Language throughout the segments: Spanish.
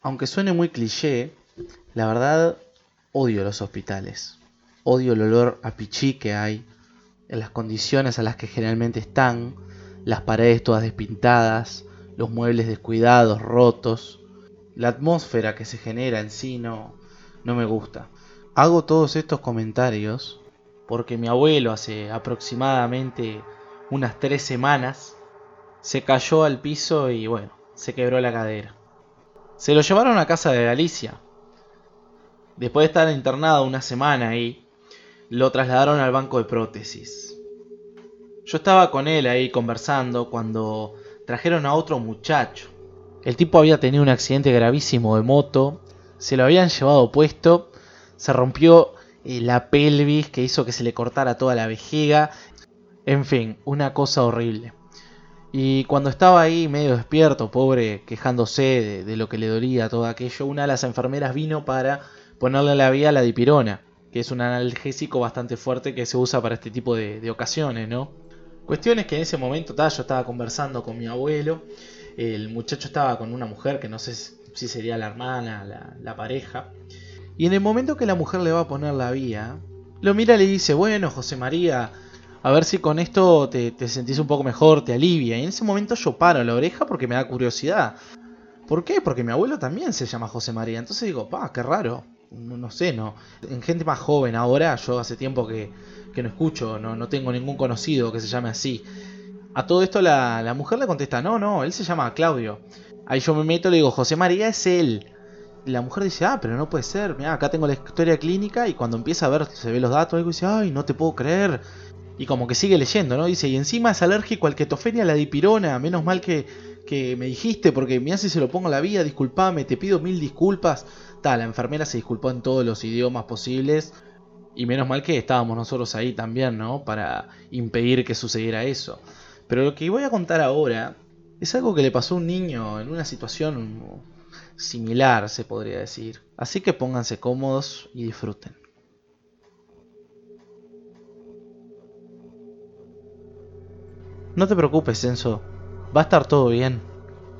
Aunque suene muy cliché, la verdad odio los hospitales. Odio el olor a pichí que hay, en las condiciones a las que generalmente están, las paredes todas despintadas, los muebles descuidados, rotos. La atmósfera que se genera en sí no, no me gusta. Hago todos estos comentarios porque mi abuelo hace aproximadamente unas tres semanas se cayó al piso y bueno, se quebró la cadera. Se lo llevaron a casa de Galicia. Después de estar internado una semana ahí, lo trasladaron al banco de prótesis. Yo estaba con él ahí conversando cuando trajeron a otro muchacho. El tipo había tenido un accidente gravísimo de moto, se lo habían llevado puesto, se rompió eh, la pelvis que hizo que se le cortara toda la vejiga, en fin, una cosa horrible. Y cuando estaba ahí medio despierto, pobre, quejándose de, lo que le dolía todo aquello, una de las enfermeras vino para ponerle la vía la dipirona, que es un analgésico bastante fuerte que se usa para este tipo de, ocasiones, ¿no? Cuestión es que en ese momento yo estaba conversando con mi abuelo, el muchacho estaba con una mujer que no sé si sería la hermana, la, la pareja, y en el momento que la mujer le va a poner la vía, lo mira y le dice, bueno, José María, a ver si con esto te, sentís un poco mejor, te alivia. Y en ese momento yo paro la oreja porque me da curiosidad. ¿Por qué? Porque mi abuelo también se llama José María. Entonces digo, pa, qué raro. No, sé, no. En gente más joven ahora, yo hace tiempo que, no escucho, no, no, tengo ningún conocido que se llame así. A todo esto la, la mujer le contesta, no, no, él se llama Claudio. Ahí yo me meto y le digo, José María es él. Y la mujer dice, ah, pero no puede ser. Mira, acá tengo la historia clínica y cuando empieza a ver, se ve los datos, algo dice, ay, no te puedo creer. Y como que sigue leyendo, ¿no? Dice, y encima es alérgico al ketofenia, la dipirona. Menos mal que, que me dijiste, porque me hace se lo pongo a la vida, disculpame, te pido mil disculpas. Tal, la enfermera se disculpó en todos los idiomas posibles. Y menos mal que estábamos nosotros ahí también, ¿no? Para impedir que sucediera eso. Pero lo que voy a contar ahora es algo que le pasó a un niño en una situación similar, se podría decir. Así que pónganse cómodos y disfruten. No te preocupes, Enzo. Va a estar todo bien.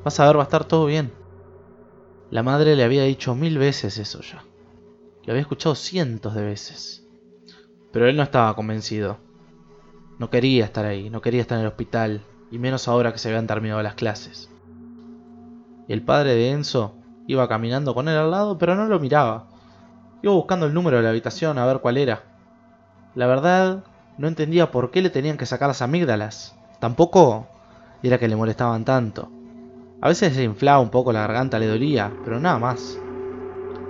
Vas a ver, va a estar todo bien. La madre le había dicho mil veces eso ya. Lo había escuchado cientos de veces. Pero él no estaba convencido. No quería estar ahí, no quería estar en el hospital, y menos ahora que se habían terminado las clases. Y el padre de Enzo iba caminando con él al lado, pero no lo miraba. Iba buscando el número de la habitación a ver cuál era. La verdad, no entendía por qué le tenían que sacar las amígdalas. Tampoco era que le molestaban tanto. A veces se inflaba un poco la garganta, le dolía, pero nada más.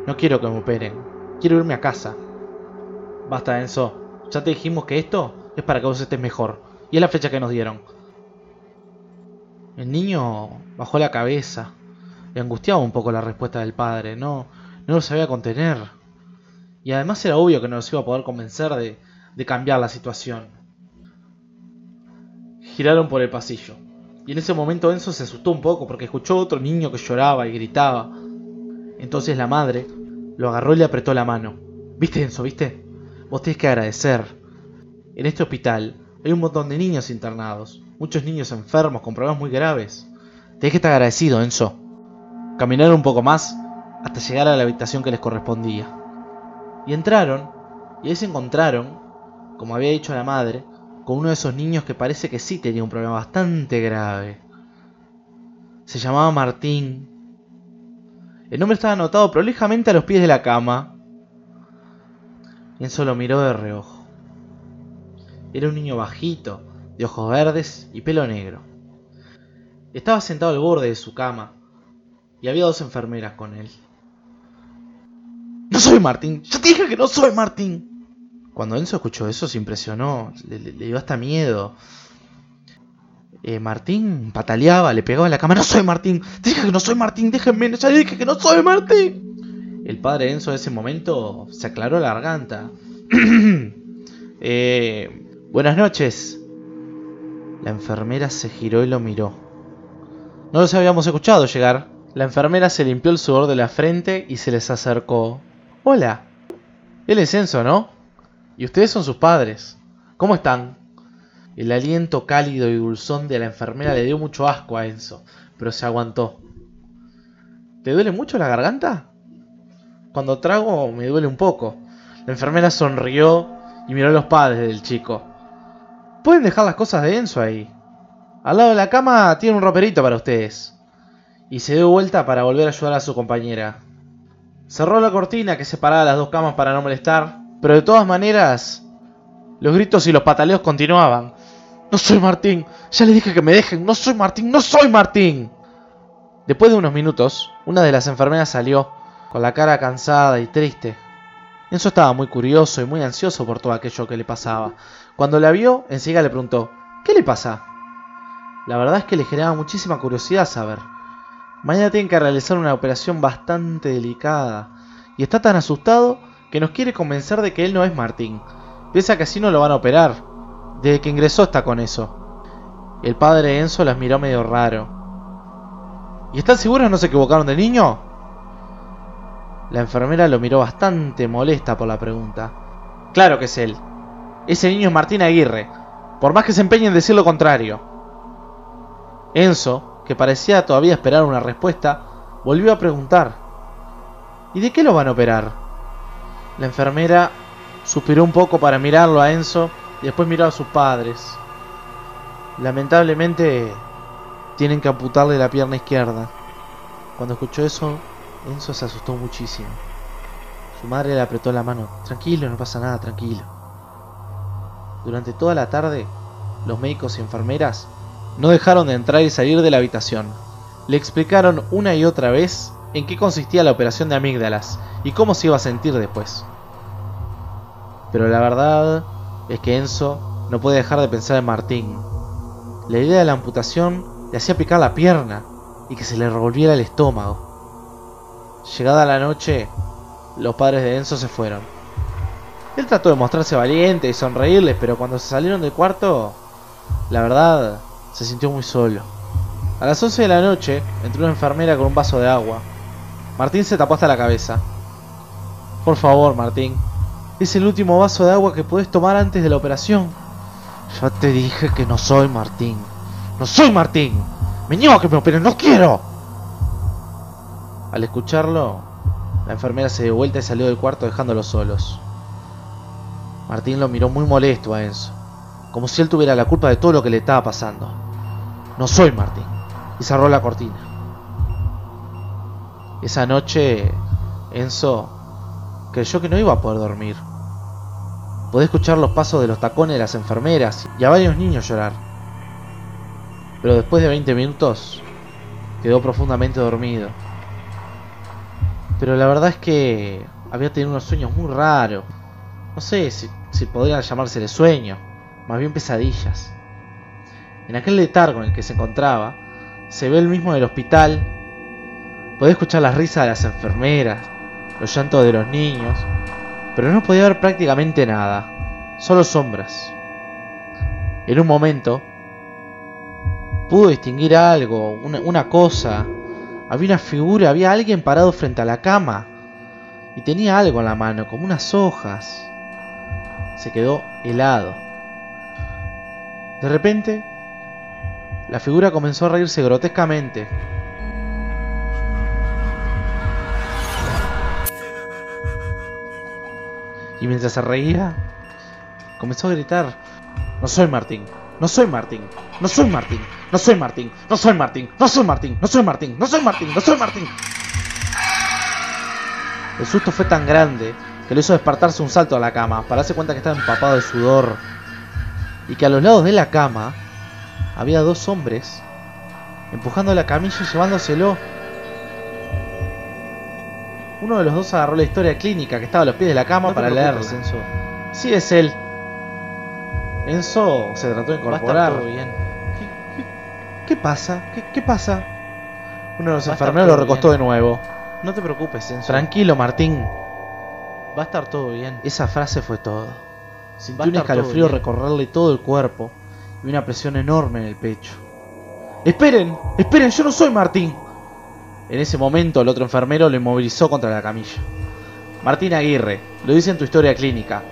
No quiero que me operen. Quiero irme a casa. Basta, Enzo. Ya te dijimos que esto es para que vos estés mejor. Y es la fecha que nos dieron. El niño bajó la cabeza. Le angustiaba un poco la respuesta del padre. No, no lo sabía contener. Y además era obvio que no nos iba a poder convencer de, de cambiar la situación giraron por el pasillo. Y en ese momento Enzo se asustó un poco porque escuchó otro niño que lloraba y gritaba. Entonces la madre lo agarró y le apretó la mano. ¿Viste Enzo, viste? Vos tenés que agradecer. En este hospital hay un montón de niños internados, muchos niños enfermos con problemas muy graves. Tenés que estar agradecido, Enzo. Caminaron un poco más hasta llegar a la habitación que les correspondía. Y entraron, y ahí se encontraron, como había dicho la madre, con uno de esos niños que parece que sí tenía un problema bastante grave. Se llamaba Martín. El nombre estaba anotado prolijamente a los pies de la cama. Enzo lo miró de reojo. Era un niño bajito, de ojos verdes y pelo negro. Estaba sentado al borde de su cama y había dos enfermeras con él. No soy Martín, yo te dije que no soy Martín. Cuando Enzo escuchó eso se impresionó, le, dio hasta miedo. Eh, Martín pataleaba, le pegaba en la cama. No soy Martín, dije que no soy Martín, déjenme, ya dije que no soy Martín. El padre Enzo en ese momento se aclaró la garganta. Eh, buenas noches. La enfermera se giró y lo miró. No los habíamos escuchado llegar. La enfermera se limpió el sudor de la frente y se les acercó. Hola. Él es Enzo, ¿no? Y ustedes son sus padres. ¿Cómo están? El aliento cálido y dulzón de la enfermera le dio mucho asco a Enzo, pero se aguantó. ¿te duele mucho la garganta? Cuando trago me duele un poco. La enfermera sonrió y miró a los padres del chico. Pueden dejar las cosas de Enzo ahí. Al lado de la cama tiene un roperito para ustedes. Y se dio vuelta para volver a ayudar a su compañera. Cerró la cortina que separaba las dos camas para no molestar, pero de todas maneras, los gritos y los pataleos continuaban. No soy Martín, ya les dije que me dejen, no soy Martín, no soy Martín. Después de unos minutos, una de las enfermeras salió, con la cara cansada y triste. Enzo estaba muy curioso y muy ansioso por todo aquello que le pasaba. Cuando la vio, enseguida le preguntó, ¿qué le pasa? La verdad es que le generaba muchísima curiosidad saber. Mañana tienen que realizar una operación bastante delicada. Y está tan asustado que nos quiere convencer de que él no es Martín. Piensa que así no lo van a operar. Desde que ingresó está con eso. El padre Enzo las miró medio raro. ¿Y están seguros no se equivocaron de niño? La enfermera lo miró bastante molesta por la pregunta. Claro que es él. Ese niño es Martín Aguirre, por más que se empeñe en decir lo contrario. Enzo, que parecía todavía esperar una respuesta, volvió a preguntar. ¿Y de qué lo van a operar? La enfermera suspiró un poco para mirarlo a Enzo y después miró a sus padres. Lamentablemente tienen que amputarle la pierna izquierda. Cuando escuchó eso, Enzo se asustó muchísimo. Su madre le apretó la mano. Tranquilo, no pasa nada, tranquilo. Durante toda la tarde, los médicos y enfermeras no dejaron de entrar y salir de la habitación. Le explicaron una y otra vez en qué consistía la operación de amígdalas y cómo se iba a sentir después. Pero la verdad es que Enzo no puede dejar de pensar en Martín. La idea de la amputación le hacía picar la pierna y que se le revolviera el estómago. Llegada la noche, los padres de Enzo se fueron. Él trató de mostrarse valiente y sonreírles, pero cuando se salieron del cuarto, la verdad, se sintió muy solo. A las 11 de la noche, entró una enfermera con un vaso de agua. Martín se tapó hasta la cabeza. Por favor, Martín, es el último vaso de agua que puedes tomar antes de la operación. Ya te dije que no soy Martín. No soy Martín. Me niego a que me operen, no quiero. Al escucharlo, la enfermera se dio vuelta y salió del cuarto dejándolos solos. Martín lo miró muy molesto a Enzo, como si él tuviera la culpa de todo lo que le estaba pasando. No soy Martín. Y cerró la cortina. Esa noche, Enzo creyó que no iba a poder dormir. Podía escuchar los pasos de los tacones de las enfermeras y a varios niños llorar. Pero después de 20 minutos, quedó profundamente dormido. Pero la verdad es que había tenido unos sueños muy raros. No sé si, podrían llamarse de sueño, más bien pesadillas. En aquel letargo en el que se encontraba, se ve el mismo del hospital. Podía escuchar las risas de las enfermeras, los llantos de los niños, pero no podía ver prácticamente nada, solo sombras. En un momento, pudo distinguir algo, una, una cosa. Había una figura, había alguien parado frente a la cama y tenía algo en la mano, como unas hojas. Se quedó helado. De repente, la figura comenzó a reírse grotescamente. Y mientras se reía, comenzó a gritar, no soy Martín, no soy Martín, no soy Martín, no soy Martín, no soy Martín, no soy Martín, no soy Martín, no soy Martín, no soy Martín. El susto fue tan grande que lo hizo despertarse un salto a la cama para darse cuenta que estaba empapado de sudor y que a los lados de la cama había dos hombres empujando la camilla y llevándoselo. Uno de los dos agarró la historia clínica que estaba a los pies de la cama para leerla. Enzo. Sí, es él. Enzo se trató de incorporar. todo bien. ¿Qué, qué, qué pasa? ¿Qué, qué pasa? Uno de los enfermeros lo recostó bien. de nuevo. No te preocupes, Enzo. Tranquilo, Martín. Va a estar todo bien. Esa frase fue todo. Sintió un todo escalofrío recorrerle todo el cuerpo y una presión enorme en el pecho. ¡Esperen! ¡Esperen! ¡Yo no soy Martín! En ese momento el otro enfermero lo inmovilizó contra la camilla. Martín Aguirre, lo dice en tu historia clínica.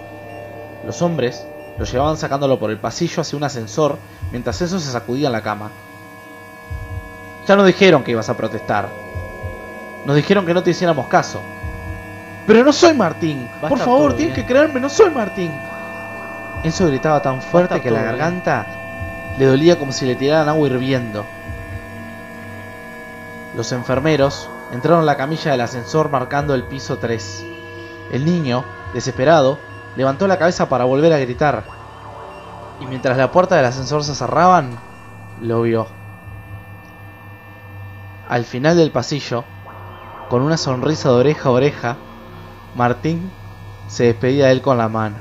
Los hombres lo llevaban sacándolo por el pasillo hacia un ascensor mientras eso se sacudía en la cama. Ya no dijeron que ibas a protestar. Nos dijeron que no te hiciéramos caso. Pero no soy Martín. Va Por favor, tienes bien. que creerme, no soy Martín. Enzo gritaba tan fuerte que la bien. garganta le dolía como si le tiraran agua hirviendo. Los enfermeros entraron la camilla del ascensor marcando el piso 3. El niño, desesperado, levantó la cabeza para volver a gritar. Y mientras la puerta del ascensor se cerraban, lo vio. Al final del pasillo, con una sonrisa de oreja a oreja, Martín se despedía de él con la mano.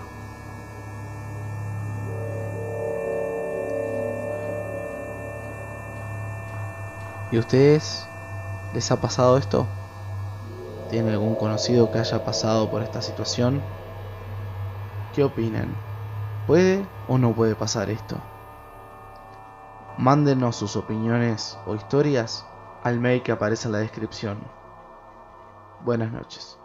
¿Y ustedes les ha pasado esto? ¿Tienen algún conocido que haya pasado por esta situación? ¿Qué opinan? ¿Puede o no puede pasar esto? Mándenos sus opiniones o historias al mail que aparece en la descripción. Buenas noches.